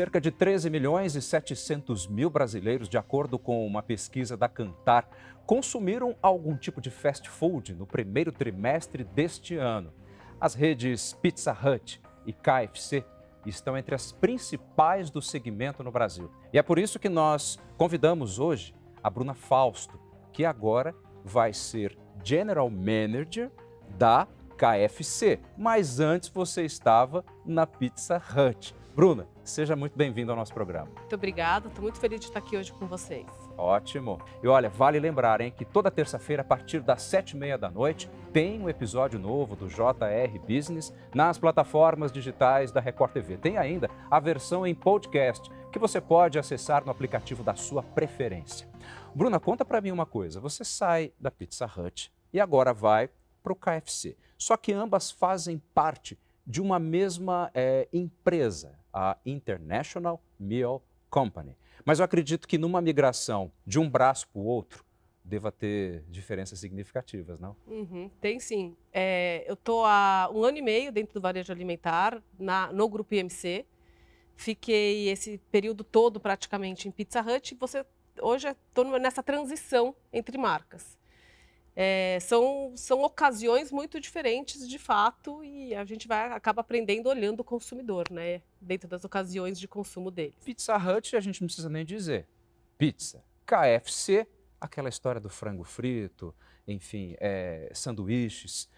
Cerca de 13 milhões e 700 mil brasileiros, de acordo com uma pesquisa da Cantar, consumiram algum tipo de fast food no primeiro trimestre deste ano. As redes Pizza Hut e KFC estão entre as principais do segmento no Brasil. E é por isso que nós convidamos hoje a Bruna Fausto, que agora vai ser General Manager da KFC. Mas antes você estava na Pizza Hut. Bruna, seja muito bem-vindo ao nosso programa. Muito obrigada, estou muito feliz de estar aqui hoje com vocês. Ótimo. E olha, vale lembrar hein, que toda terça-feira, a partir das sete e meia da noite, tem um episódio novo do JR Business nas plataformas digitais da Record TV. Tem ainda a versão em podcast, que você pode acessar no aplicativo da sua preferência. Bruna, conta para mim uma coisa. Você sai da Pizza Hut e agora vai para o KFC. Só que ambas fazem parte de uma mesma é, empresa, a International Meal Company. Mas eu acredito que numa migração de um braço para o outro, deva ter diferenças significativas, não? Uhum, tem sim. É, eu estou há um ano e meio dentro do varejo alimentar, na, no grupo IMC. Fiquei esse período todo praticamente em Pizza Hut. Você, hoje estou nessa transição entre marcas. É, são, são ocasiões muito diferentes de fato e a gente vai acaba aprendendo olhando o consumidor, né? Dentro das ocasiões de consumo deles. Pizza Hut a gente não precisa nem dizer. Pizza. KFC, aquela história do frango frito, enfim, é, sanduíches.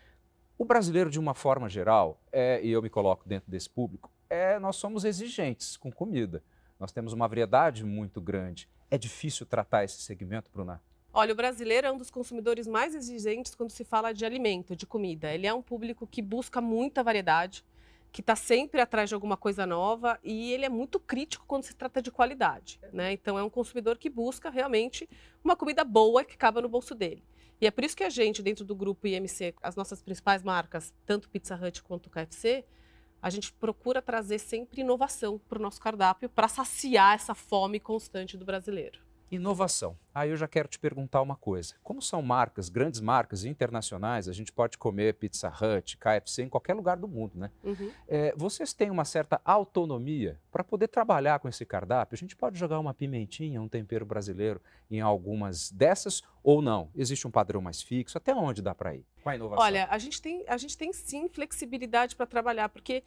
O brasileiro, de uma forma geral, é, e eu me coloco dentro desse público, é, nós somos exigentes com comida. Nós temos uma variedade muito grande. É difícil tratar esse segmento, Bruna? Olha, o brasileiro é um dos consumidores mais exigentes quando se fala de alimento, de comida. Ele é um público que busca muita variedade, que está sempre atrás de alguma coisa nova e ele é muito crítico quando se trata de qualidade. Né? Então, é um consumidor que busca realmente uma comida boa que caba no bolso dele. E é por isso que a gente, dentro do grupo IMC, as nossas principais marcas, tanto Pizza Hut quanto KFC, a gente procura trazer sempre inovação para o nosso cardápio para saciar essa fome constante do brasileiro. Inovação. Aí eu já quero te perguntar uma coisa. Como são marcas, grandes marcas internacionais, a gente pode comer Pizza Hut, KFC em qualquer lugar do mundo, né? Uhum. É, vocês têm uma certa autonomia para poder trabalhar com esse cardápio? A gente pode jogar uma pimentinha, um tempero brasileiro em algumas dessas ou não? Existe um padrão mais fixo? Até onde dá para ir? Qual a inovação? Olha, a gente tem, a gente tem sim flexibilidade para trabalhar, porque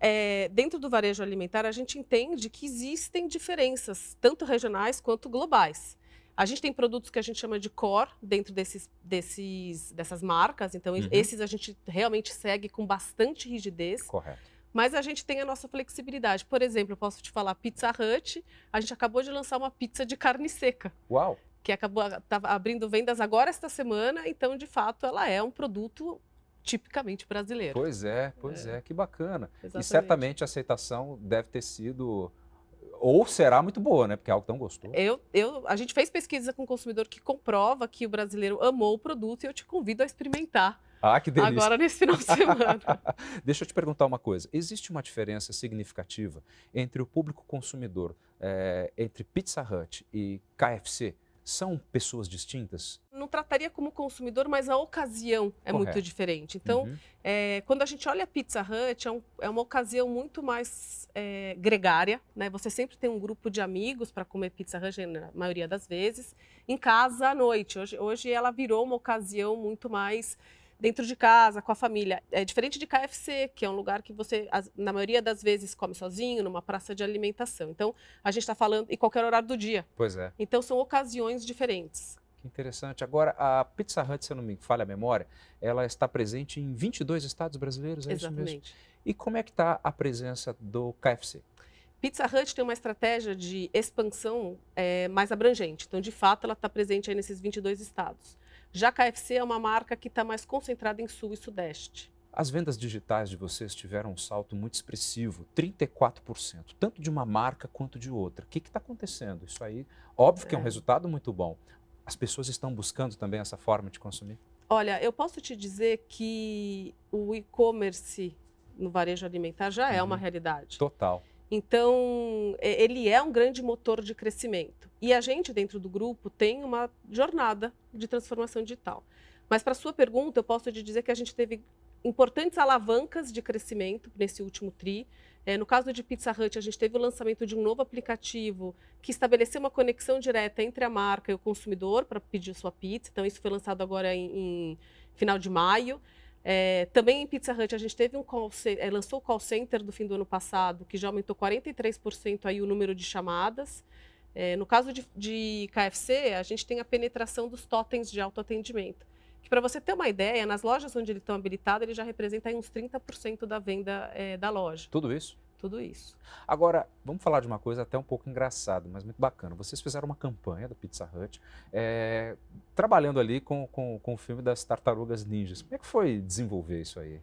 é, dentro do varejo alimentar, a gente entende que existem diferenças, tanto regionais quanto globais. A gente tem produtos que a gente chama de core dentro desses, desses, dessas marcas, então uhum. esses a gente realmente segue com bastante rigidez. Correto. Mas a gente tem a nossa flexibilidade. Por exemplo, eu posso te falar Pizza Hut, a gente acabou de lançar uma pizza de carne seca. Uau! Que acabou tá abrindo vendas agora esta semana, então de fato ela é um produto tipicamente brasileiro. Pois é, pois é, é que bacana. Exatamente. E certamente a aceitação deve ter sido ou será muito boa, né? Porque é algo tão gostoso. Eu, eu, a gente fez pesquisa com o consumidor que comprova que o brasileiro amou o produto e eu te convido a experimentar. Ah, que delícia. Agora nesse final de semana. Deixa eu te perguntar uma coisa. Existe uma diferença significativa entre o público consumidor, é, entre Pizza Hut e KFC? São pessoas distintas? Não trataria como consumidor, mas a ocasião é Correto. muito diferente. Então, uhum. é, quando a gente olha a Pizza Hut, é, um, é uma ocasião muito mais é, gregária. Né? Você sempre tem um grupo de amigos para comer Pizza Hut, na maioria das vezes, em casa à noite. Hoje, hoje ela virou uma ocasião muito mais dentro de casa, com a família. É diferente de KFC, que é um lugar que você, na maioria das vezes, come sozinho, numa praça de alimentação. Então, a gente está falando em qualquer horário do dia. Pois é. Então, são ocasiões diferentes. Que interessante. Agora, a Pizza Hut, se eu não me falha a memória, ela está presente em 22 estados brasileiros, é Exatamente. isso mesmo? E como é que está a presença do KFC? Pizza Hut tem uma estratégia de expansão é, mais abrangente. Então, de fato, ela está presente nesses 22 estados. Já a KFC é uma marca que está mais concentrada em Sul e Sudeste. As vendas digitais de vocês tiveram um salto muito expressivo, 34%, tanto de uma marca quanto de outra. O que está acontecendo? Isso aí, óbvio que é um é. resultado muito bom. As pessoas estão buscando também essa forma de consumir? Olha, eu posso te dizer que o e-commerce no varejo alimentar já é uma uhum. realidade. Total. Então, ele é um grande motor de crescimento. E a gente, dentro do grupo, tem uma jornada de transformação digital. Mas, para sua pergunta, eu posso te dizer que a gente teve importantes alavancas de crescimento nesse último TRI. É, no caso de Pizza Hut, a gente teve o lançamento de um novo aplicativo que estabeleceu uma conexão direta entre a marca e o consumidor para pedir sua pizza. Então, isso foi lançado agora em, em final de maio. É, também em Pizza Hut a gente teve um call é, lançou o call center do fim do ano passado, que já aumentou 43% aí o número de chamadas. É, no caso de, de, KFC, a gente tem a penetração dos totens de autoatendimento. Que para você ter uma ideia, nas lojas onde eles estão habilitados, ele já representa uns 30% da venda é, da loja. Tudo isso? tudo isso. Agora, vamos falar de uma coisa até um pouco engraçada, mas muito bacana. Vocês fizeram uma campanha da Pizza Hut, é, trabalhando ali com, com, com o filme das Tartarugas Ninjas. Como é que foi desenvolver isso aí?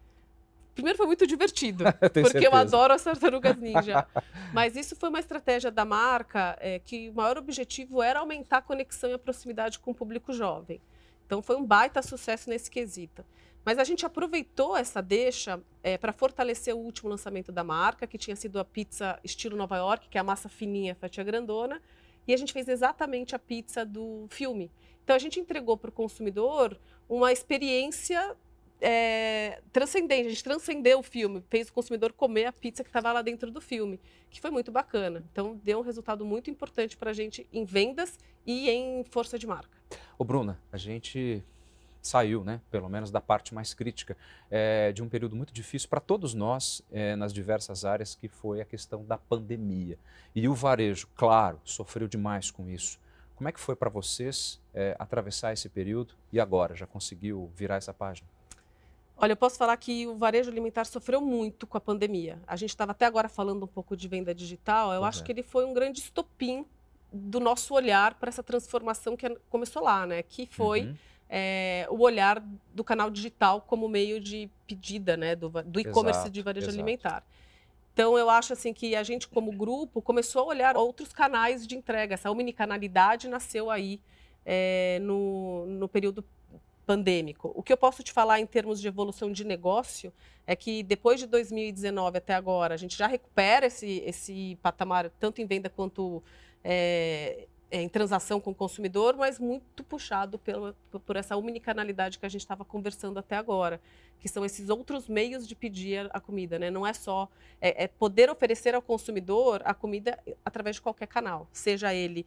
Primeiro foi muito divertido, porque certeza. eu adoro as tartarugas ninja. Mas isso foi uma estratégia da marca é, que o maior objetivo era aumentar a conexão e a proximidade com o público jovem. Então foi um baita sucesso nesse quesito. Mas a gente aproveitou essa deixa é, para fortalecer o último lançamento da marca, que tinha sido a pizza estilo Nova York, que é a massa fininha, fatia grandona, e a gente fez exatamente a pizza do filme. Então a gente entregou para o consumidor uma experiência é, transcendente. A gente transcendeu o filme, fez o consumidor comer a pizza que estava lá dentro do filme, que foi muito bacana. Então deu um resultado muito importante para a gente em vendas e em força de marca. Ô Bruna, a gente saiu, né, pelo menos da parte mais crítica, é, de um período muito difícil para todos nós é, nas diversas áreas, que foi a questão da pandemia. E o varejo, claro, sofreu demais com isso. Como é que foi para vocês é, atravessar esse período e agora? Já conseguiu virar essa página? Olha, eu posso falar que o varejo alimentar sofreu muito com a pandemia. A gente estava até agora falando um pouco de venda digital. Eu pois acho é. que ele foi um grande estopim do nosso olhar para essa transformação que começou lá, né? Que foi uhum é, o olhar do canal digital como meio de pedida né, do, do e-commerce de varejo exato. alimentar. Então, eu acho assim que a gente, como grupo, começou a olhar outros canais de entrega. Essa omnicanalidade nasceu aí é, no, no período pandêmico. O que eu posso te falar em termos de evolução de negócio é que depois de 2019 até agora, a gente já recupera esse, esse patamar, tanto em venda quanto é, é, em transação com o consumidor, mas muito puxado pelo, por essa omnicanalidade que a gente estava conversando até agora, que são esses outros meios de pedir a comida, né? Não é só é, é poder oferecer ao consumidor a comida através de qualquer canal, seja ele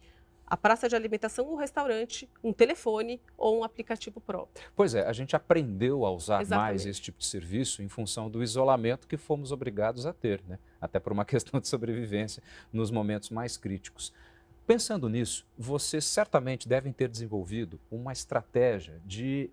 a praça de alimentação, um restaurante, um telefone ou um aplicativo próprio. Pois é, a gente aprendeu a usar Exatamente. mais esse tipo de serviço em função do isolamento que fomos obrigados a ter, né? até por uma questão de sobrevivência nos momentos mais críticos. Pensando nisso, vocês certamente devem ter desenvolvido uma estratégia de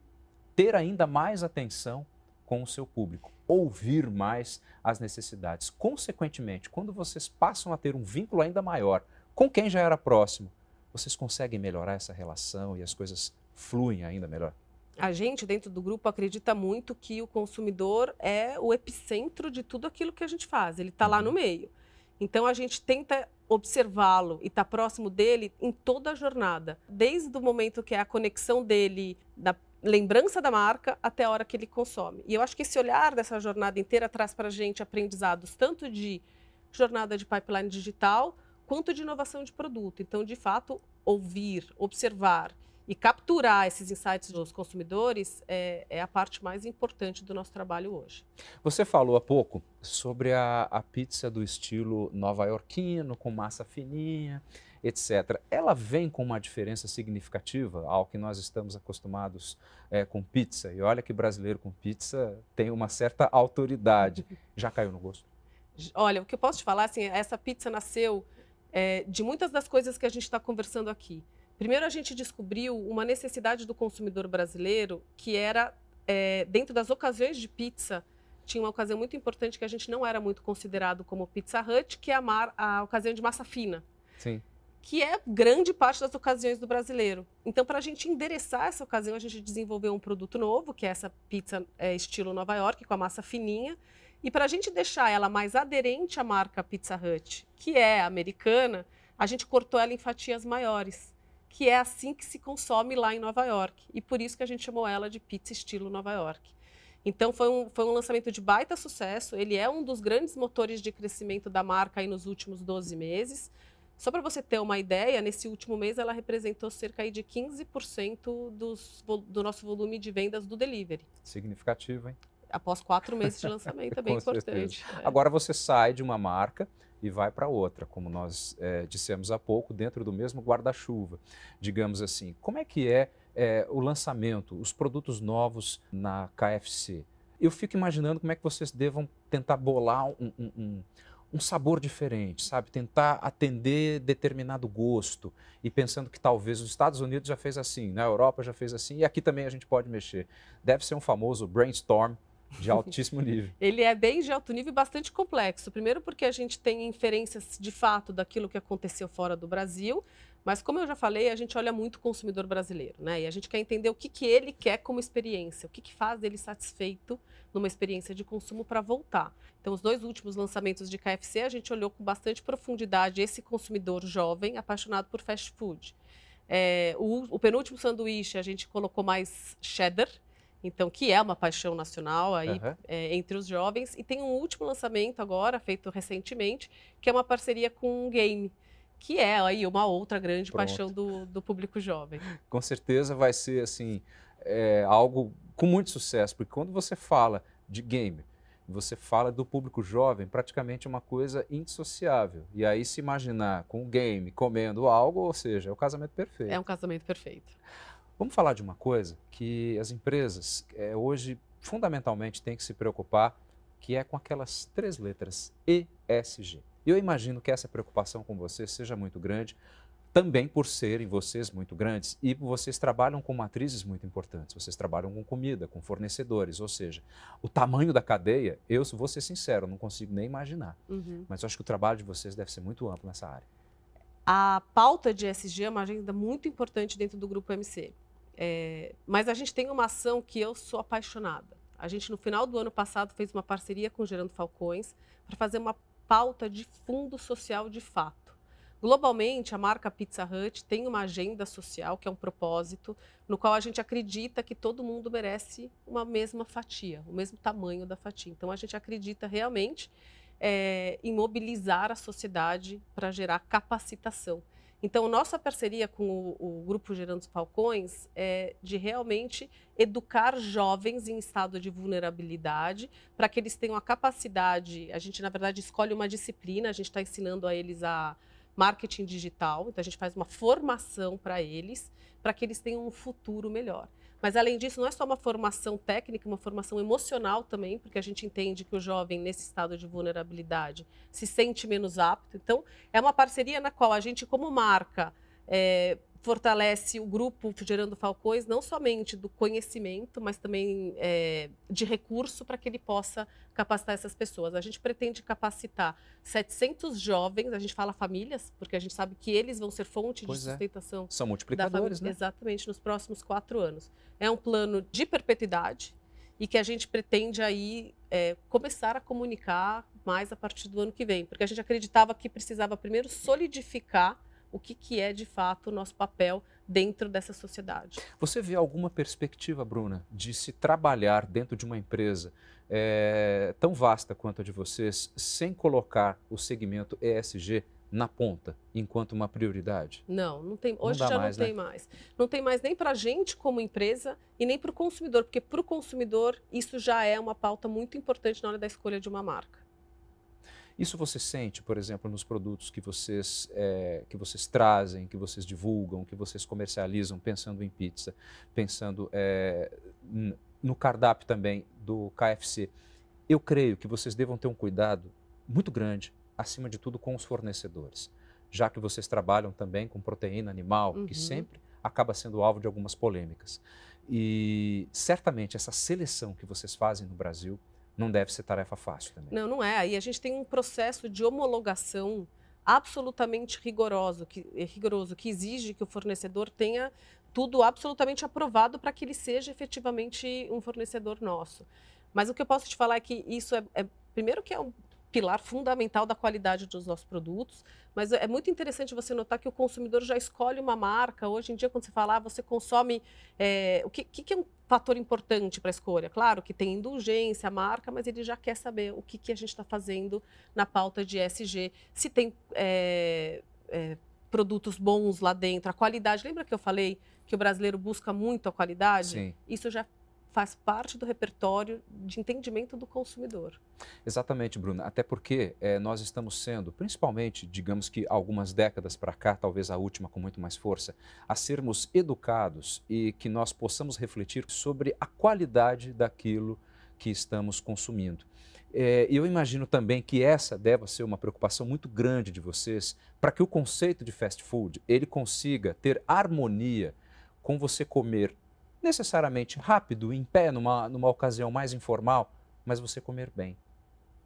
ter ainda mais atenção com o seu público, ouvir mais as necessidades. Consequentemente, quando vocês passam a ter um vínculo ainda maior com quem já era próximo, vocês conseguem melhorar essa relação e as coisas fluem ainda melhor? A gente, dentro do grupo, acredita muito que o consumidor é o epicentro de tudo aquilo que a gente faz. Ele está uhum. lá no meio. Então, a gente tenta observá-lo e estar tá próximo dele em toda a jornada, desde o momento que é a conexão dele, da lembrança da marca, até a hora que ele consome. E eu acho que esse olhar dessa jornada inteira traz para a gente aprendizados tanto de jornada de pipeline digital, quanto de inovação de produto. Então, de fato, ouvir, observar e capturar esses insights dos consumidores é, é, a parte mais importante do nosso trabalho hoje. Você falou há pouco sobre a, a pizza do estilo nova-iorquino, com massa fininha, etc. Ela vem com uma diferença significativa ao que nós estamos acostumados é, com pizza. E olha que brasileiro com pizza tem uma certa autoridade. Já caiu no gosto? Olha, o que eu posso te falar, assim, essa pizza nasceu é, de muitas das coisas que a gente está conversando aqui. Primeiro, a gente descobriu uma necessidade do consumidor brasileiro que era, é, dentro das ocasiões de pizza, tinha uma ocasião muito importante que a gente não era muito considerado como Pizza Hut, que é a, mar, a ocasião de massa fina. Sim. Que é grande parte das ocasiões do brasileiro. Então, para a gente endereçar essa ocasião, a gente desenvolveu um produto novo, que é essa pizza é, estilo Nova York, com a massa fininha. E para a gente deixar ela mais aderente à marca Pizza Hut, que é americana, a gente cortou ela em fatias maiores que é assim que se consome lá em Nova York. E por isso que a gente chamou ela de pizza estilo Nova York. Então foi um, foi um lançamento de baita sucesso. Ele é um dos grandes motores de crescimento da marca aí nos últimos 12 meses. Só para você ter uma ideia, nesse último mês ela representou cerca de 15% dos, do nosso volume de vendas do delivery. Significativo, hein? Após quatro meses de lançamento é bem importante. É. Agora você sai de uma marca e vai para outra, como nós é, dissemos há pouco, dentro do mesmo guarda-chuva, digamos assim. Como é que é, é, o lançamento, os produtos novos na KFC? Eu fico imaginando como é que vocês devam tentar bolar um, um, um um sabor diferente, sabe? Tentar atender determinado gosto e pensando que talvez os Estados Unidos já fez assim, na Europa já fez assim e aqui também a gente pode mexer. Deve ser um famoso brainstorm de altíssimo nível. Ele é bem de alto nível e bastante complexo. Primeiro porque a gente tem inferências de fato daquilo que aconteceu fora do Brasil, mas como eu já falei, a gente olha muito o consumidor brasileiro, né? E a gente quer entender o que, que ele quer como experiência, o que, que faz ele satisfeito numa experiência de consumo para voltar. Então, os dois últimos lançamentos de KFC, a gente olhou com bastante profundidade esse consumidor jovem apaixonado por fast food. É, o, o penúltimo sanduíche, a gente colocou mais cheddar, então que é uma paixão nacional aí uhum. é, entre os jovens. E tem um último lançamento agora, feito recentemente, que é uma parceria com um game que é aí uma outra grande Pronto. paixão do, do, público jovem. Com certeza vai ser assim é, algo com muito sucesso, porque quando você fala de game, você fala do público jovem, praticamente é uma coisa indissociável. E aí se imaginar com o game comendo algo, ou seja, é o casamento perfeito. É um casamento perfeito. Vamos falar de uma coisa que as empresas é, hoje fundamentalmente têm que se preocupar, que é com aquelas três letras ESG. Eu imagino que essa preocupação com você seja muito grande, também por serem vocês muito grandes e vocês trabalham com matrizes muito importantes. Vocês trabalham com comida, com fornecedores, ou seja, o tamanho da cadeia, eu vou ser sincero, não consigo nem imaginar. Uhum. Mas acho que o trabalho de vocês deve ser muito amplo nessa área. A pauta de SG é uma agenda muito importante dentro do Grupo MC. É, mas a gente tem uma ação que eu sou apaixonada. A gente, no final do ano passado, fez uma parceria com Gerando Falcões para fazer uma pauta de fundo social de fato. Globalmente, a marca Pizza Hut tem uma agenda social, que é um propósito, no qual a gente acredita que todo mundo merece uma mesma fatia, o mesmo tamanho da fatia. Então, a gente acredita realmente é, em mobilizar a sociedade para gerar capacitação. Então, nossa parceria com o, o, Grupo Gerando Falcões é de realmente educar jovens em estado de vulnerabilidade, para que eles tenham a capacidade. A gente, na verdade, escolhe uma disciplina, a gente está ensinando a eles a marketing digital. Então, a gente faz uma formação para eles, para que eles tenham um futuro melhor. Mas, além disso, não é só uma formação técnica, uma formação emocional também, porque a gente entende que o jovem, nesse estado de vulnerabilidade, se sente menos apto. Então, é uma parceria na qual a gente, como marca, é, fortalece o grupo Gerando Falcões, não somente do conhecimento, mas também é, de recurso para que ele possa capacitar essas pessoas. A gente pretende capacitar 700 jovens, a gente fala famílias, porque a gente sabe que eles vão ser fonte pois de é. sustentação. É. São multiplicadores, né? Exatamente, nos próximos quatro anos. É um plano de perpetuidade e que a gente pretende aí é, começar a comunicar mais a partir do ano que vem, porque a gente acreditava que precisava primeiro solidificar o que, que é de fato o nosso papel dentro dessa sociedade. Você vê alguma perspectiva, Bruna, de se trabalhar dentro de uma empresa é, tão vasta quanto a de vocês, sem colocar o segmento ESG na ponta enquanto uma prioridade? Não, não tem. Hoje não já mais, não tem né? mais. Não tem mais nem para a gente como empresa e nem para o consumidor, porque para o consumidor isso já é uma pauta muito importante na hora da escolha de uma marca. Isso você sente, por exemplo, nos produtos que vocês, é, que vocês trazem, que vocês divulgam, que vocês comercializam, pensando em pizza, pensando é, no cardápio também do KFC. Eu creio que vocês devam ter um cuidado muito grande, acima de tudo, com os fornecedores, já que vocês trabalham também com proteína animal, uhum. que sempre acaba sendo alvo de algumas polêmicas. E certamente essa seleção que vocês fazem no Brasil não deve ser tarefa fácil também. Não, não é. Aí a gente tem um processo de homologação absolutamente rigoroso que, é rigoroso, que exige que o fornecedor tenha tudo absolutamente aprovado para que ele seja efetivamente um fornecedor nosso. Mas o que eu posso te falar é que isso é, é primeiro que é um pilar fundamental da qualidade dos nossos produtos, mas é muito interessante você notar que o consumidor já escolhe uma marca. Hoje em dia, quando você fala, ah, você consome. É, o que, que, é um fator importante para a escolha? Claro que tem indulgência, a marca, mas ele já quer saber o que, que a gente está fazendo na pauta de SG. Se tem é, é, produtos bons lá dentro, a qualidade. Lembra que eu falei que o brasileiro busca muito a qualidade? Sim. Isso já faz parte do repertório de entendimento do consumidor. Exatamente, Bruna. Até porque é, nós estamos sendo, principalmente, digamos que algumas décadas para cá, talvez a última com muito mais força, a sermos educados e que nós possamos refletir sobre a qualidade daquilo que estamos consumindo. É, eu imagino também que essa deva ser uma preocupação muito grande de vocês para que o conceito de fast food ele consiga ter harmonia com você comer necessariamente rápido, em pé, numa, numa ocasião mais informal, mas você comer bem.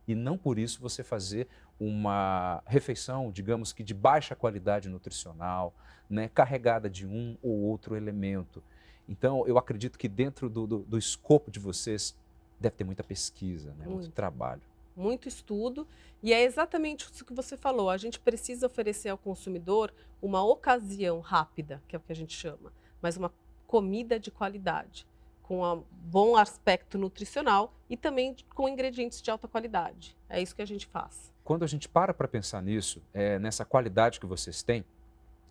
E não por isso você fazer uma refeição, digamos que de baixa qualidade nutricional, né, carregada de um ou outro elemento. Então, eu acredito que dentro do, do, do escopo de vocês deve ter muita pesquisa, né, muito. muito trabalho muito estudo, e é exatamente isso que você falou. A gente precisa oferecer ao consumidor uma ocasião rápida, que é o que a gente chama, mas uma comida de qualidade, com um bom aspecto nutricional e também com ingredientes de alta qualidade. É isso que a gente faz. Quando a gente para para pensar nisso, é, nessa qualidade que vocês têm,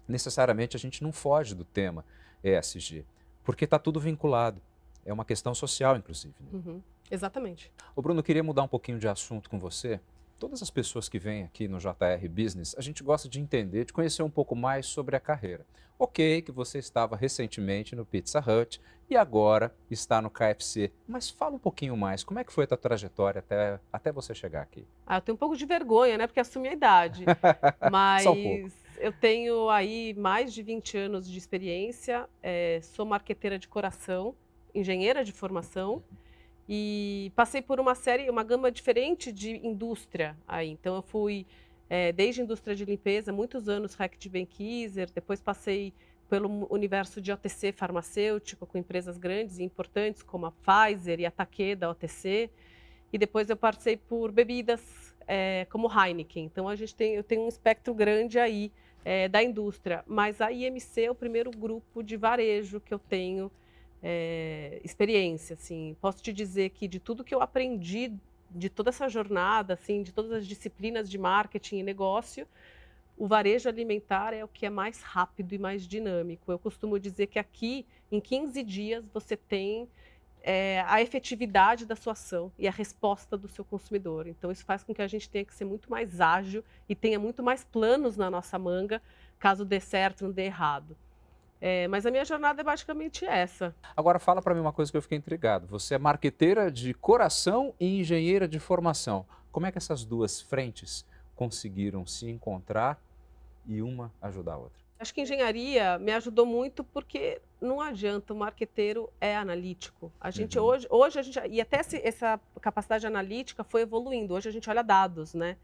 necessariamente a gente não foge do tema ESG, porque está tudo vinculado. É uma questão social, inclusive. Né? Uhum, exatamente. O Bruno, queria mudar um pouquinho de assunto com você todas as pessoas que vêm aqui no JR Business, a gente gosta de entender, de conhecer um pouco mais sobre a carreira. Ok, que você estava recentemente no Pizza Hut e agora está no KFC, mas fala um pouquinho mais, como é que foi a tua trajetória até, até você chegar aqui? Ah, eu tenho um pouco de vergonha, né, porque assumi a idade, mas um eu tenho aí mais de 20 anos de experiência, é, sou marqueteira de coração, engenheira de formação, e passei por uma série, uma gama diferente de indústria aí. Então eu fui é, desde indústria de limpeza, muitos anos REC de Benkiser, depois passei pelo universo de OTC farmacêutico com empresas grandes e importantes como a Pfizer e a Takeda OTC, e depois eu passei por bebidas é, como Heineken. Então a gente tem, eu tenho um espectro grande aí é, da indústria, mas a IMC é o primeiro grupo de varejo que eu tenho é, experiência, assim. Posso te dizer que de tudo que eu aprendi de toda essa jornada, assim, de todas as disciplinas de marketing e negócio, o varejo alimentar é o que é mais rápido e mais dinâmico. Eu costumo dizer que aqui, em 15 dias, você tem é, a efetividade da sua ação e a resposta do seu consumidor. Então, isso faz com que a gente tenha que ser muito mais ágil e tenha muito mais planos na nossa manga, caso dê certo, não dê errado. É, mas a minha jornada é basicamente essa. Agora fala para mim uma coisa que eu fiquei intrigado. Você é marqueteira de coração e engenheira de formação. Como é que essas duas frentes conseguiram se encontrar e uma ajudar a outra? Acho que engenharia me ajudou muito porque não adianta, o marqueteiro é analítico. A gente uhum. hoje, hoje a gente, e até essa capacidade analítica foi evoluindo. Hoje a gente olha dados, né?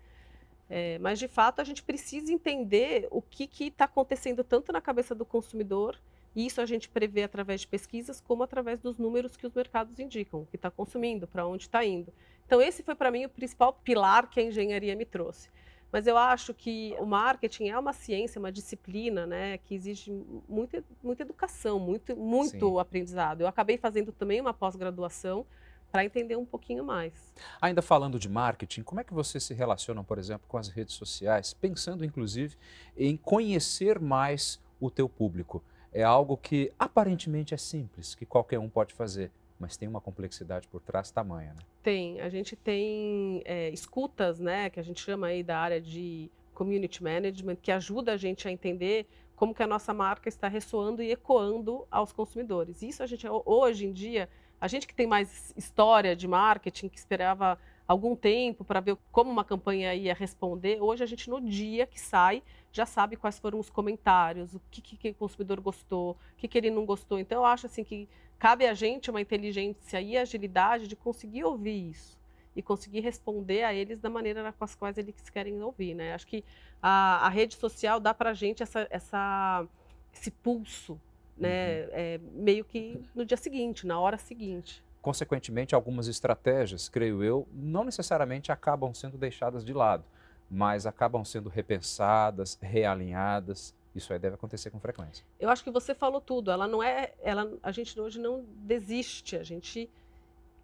É, mas, de fato, a gente precisa entender o que está acontecendo tanto na cabeça do consumidor, e isso a gente prevê através de pesquisas, como através dos números que os mercados indicam, o que está consumindo, para onde está indo. Então, esse foi, para mim, o principal pilar que a engenharia me trouxe. Mas eu acho que o marketing é uma ciência, uma disciplina, né, que exige muita, muita educação, muito, muito aprendizado. Eu acabei fazendo também uma pós-graduação para entender um pouquinho mais. Ainda falando de marketing, como é que você se relaciona, por exemplo, com as redes sociais, pensando inclusive em conhecer mais o teu público? É algo que aparentemente é simples, que qualquer um pode fazer, mas tem uma complexidade por trás tamanha, né? Tem. A gente tem é, escutas, né, que a gente chama aí da área de community management, que ajuda a gente a entender como que a nossa marca está ressoando e ecoando aos consumidores. Isso a gente hoje em dia a gente que tem mais história de marketing, que esperava algum tempo para ver como uma campanha ia responder, hoje a gente, no dia que sai, já sabe quais foram os comentários, o que, que o consumidor gostou, o que, que ele não gostou. Então, eu acho assim que cabe a gente uma inteligência e agilidade de conseguir ouvir isso e conseguir responder a eles da maneira com as quais eles querem ouvir. Né? Acho que a, a rede social dá para a gente essa, essa, esse pulso né, uhum. é, meio que no dia seguinte, na hora seguinte. Consequentemente, algumas estratégias, creio eu, não necessariamente acabam sendo deixadas de lado, mas acabam sendo repensadas, realinhadas. Isso aí deve acontecer com frequência. Eu acho que você falou tudo. Ela não é, ela, a gente hoje não desiste, a gente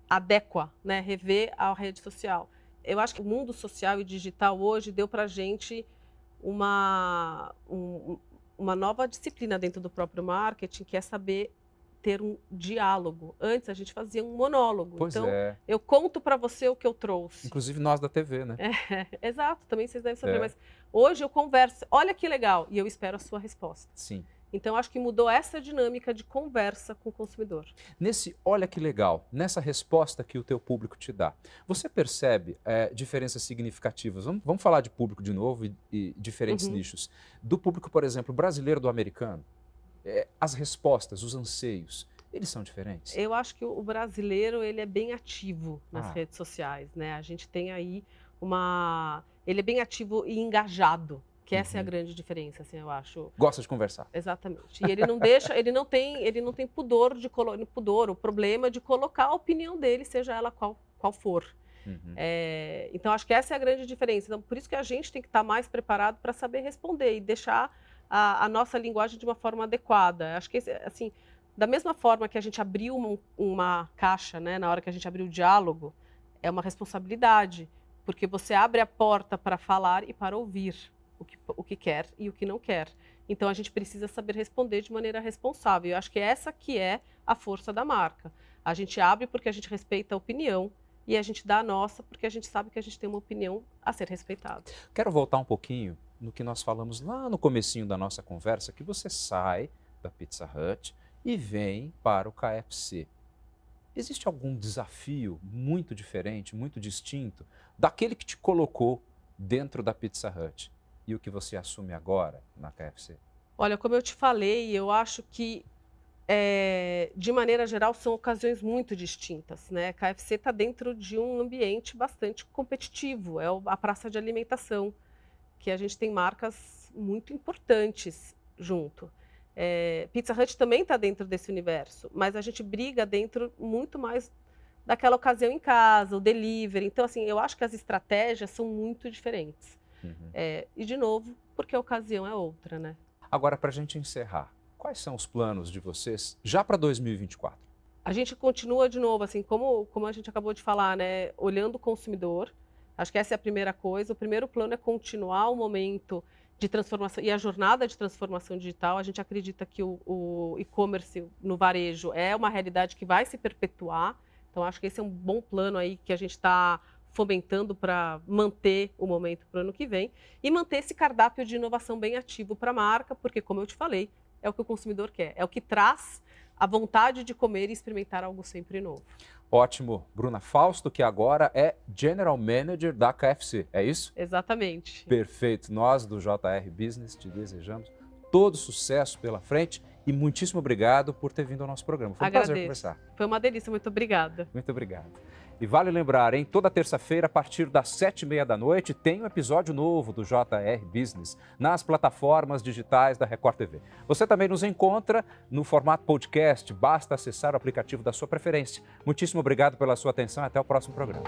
adequa, né, revê a rede social. Eu acho que o mundo social e digital hoje deu para a gente uma, um, uma nova disciplina dentro do próprio marketing, que é saber ter um diálogo. Antes a gente fazia um monólogo. Pois então, é. eu conto para você o que eu trouxe. Inclusive nós da TV, né? É, exato, também vocês devem saber, É. mas hoje eu converso, olha que legal, e eu espero a sua resposta. Sim. Então, acho que mudou essa dinâmica de conversa com o consumidor. Nesse olha que legal, nessa resposta que o teu público te dá, você percebe é, diferenças significativas? Vamos, vamos falar de público de novo e, e diferentes Uhum. nichos. Do público, por exemplo, brasileiro do americano, é, as respostas, os anseios, eles são diferentes? Eu acho que o brasileiro ele é bem ativo nas Ah. redes sociais, né? A gente tem aí uma, ele é bem ativo e engajado, que essa é a Uhum. grande diferença, assim, eu acho. Gosta de conversar. Exatamente. E ele não deixa, ele não tem, ele não tem pudor de colo- pudor, o problema de colocar a opinião dele, seja ela qual, qual for. Uhum. É, então, acho que essa é a grande diferença. Então, por isso que a gente tem que estar mais preparado para saber responder e deixar a, a nossa linguagem de uma forma adequada. Acho que, assim, da mesma forma que a gente abriu uma, uma caixa, né, na hora que a gente abriu o diálogo, é uma responsabilidade, porque você abre a porta para falar e para ouvir o que, o que quer e o que não quer. Então, a gente precisa saber responder de maneira responsável. Eu acho que essa que é a força da marca. A gente abre porque a gente respeita a opinião, e a gente dá a nossa porque a gente sabe que a gente tem uma opinião a ser respeitada. Quero voltar um pouquinho no que nós falamos lá no comecinho da nossa conversa, que você sai da Pizza Hut e vem para o KFC. Existe algum desafio muito diferente, muito distinto daquele que te colocou dentro da Pizza Hut e o que você assume agora na KFC? Olha, como eu te falei, eu acho que é, de maneira geral são ocasiões muito distintas, né? KFC está dentro de um ambiente bastante competitivo, é a praça de alimentação, que a gente tem marcas muito importantes junto. É, Pizza Hut também está dentro desse universo, mas a gente briga dentro muito mais daquela ocasião em casa, o delivery. Então, assim, eu acho que as estratégias são muito diferentes. Uhum. É, e, de novo, porque a ocasião é outra, né? Agora, para a gente encerrar, quais são os planos de vocês já para 2024? A gente continua de novo, assim, como, como a gente acabou de falar, né? Olhando o consumidor. Acho que essa é a primeira coisa. O primeiro plano é continuar o momento de transformação e a jornada de transformação digital. A gente acredita que o, o e-commerce no varejo é uma realidade que vai se perpetuar. Então, acho que esse é um bom plano aí que a gente está fomentando para manter o momento para o ano que vem e manter esse cardápio de inovação bem ativo para a marca, porque, como eu te falei, é o que o consumidor quer, é o que traz a vontade de comer e experimentar algo sempre novo. Ótimo. Bruna Fausto, que agora é General Manager da KFC, é isso? Exatamente. Perfeito. Nós do JR Business te desejamos todo sucesso pela frente e muitíssimo obrigado por ter vindo ao nosso programa. Foi um prazer Agradeço. conversar. Foi uma delícia, muito obrigada. Muito obrigado. E vale lembrar, hein? Toda terça-feira, a partir das sete e meia da noite, tem um episódio novo do JR Business nas plataformas digitais da Record TV. Você também nos encontra no formato podcast. Basta acessar o aplicativo da sua preferência. Muitíssimo obrigado pela sua atenção e até o próximo programa.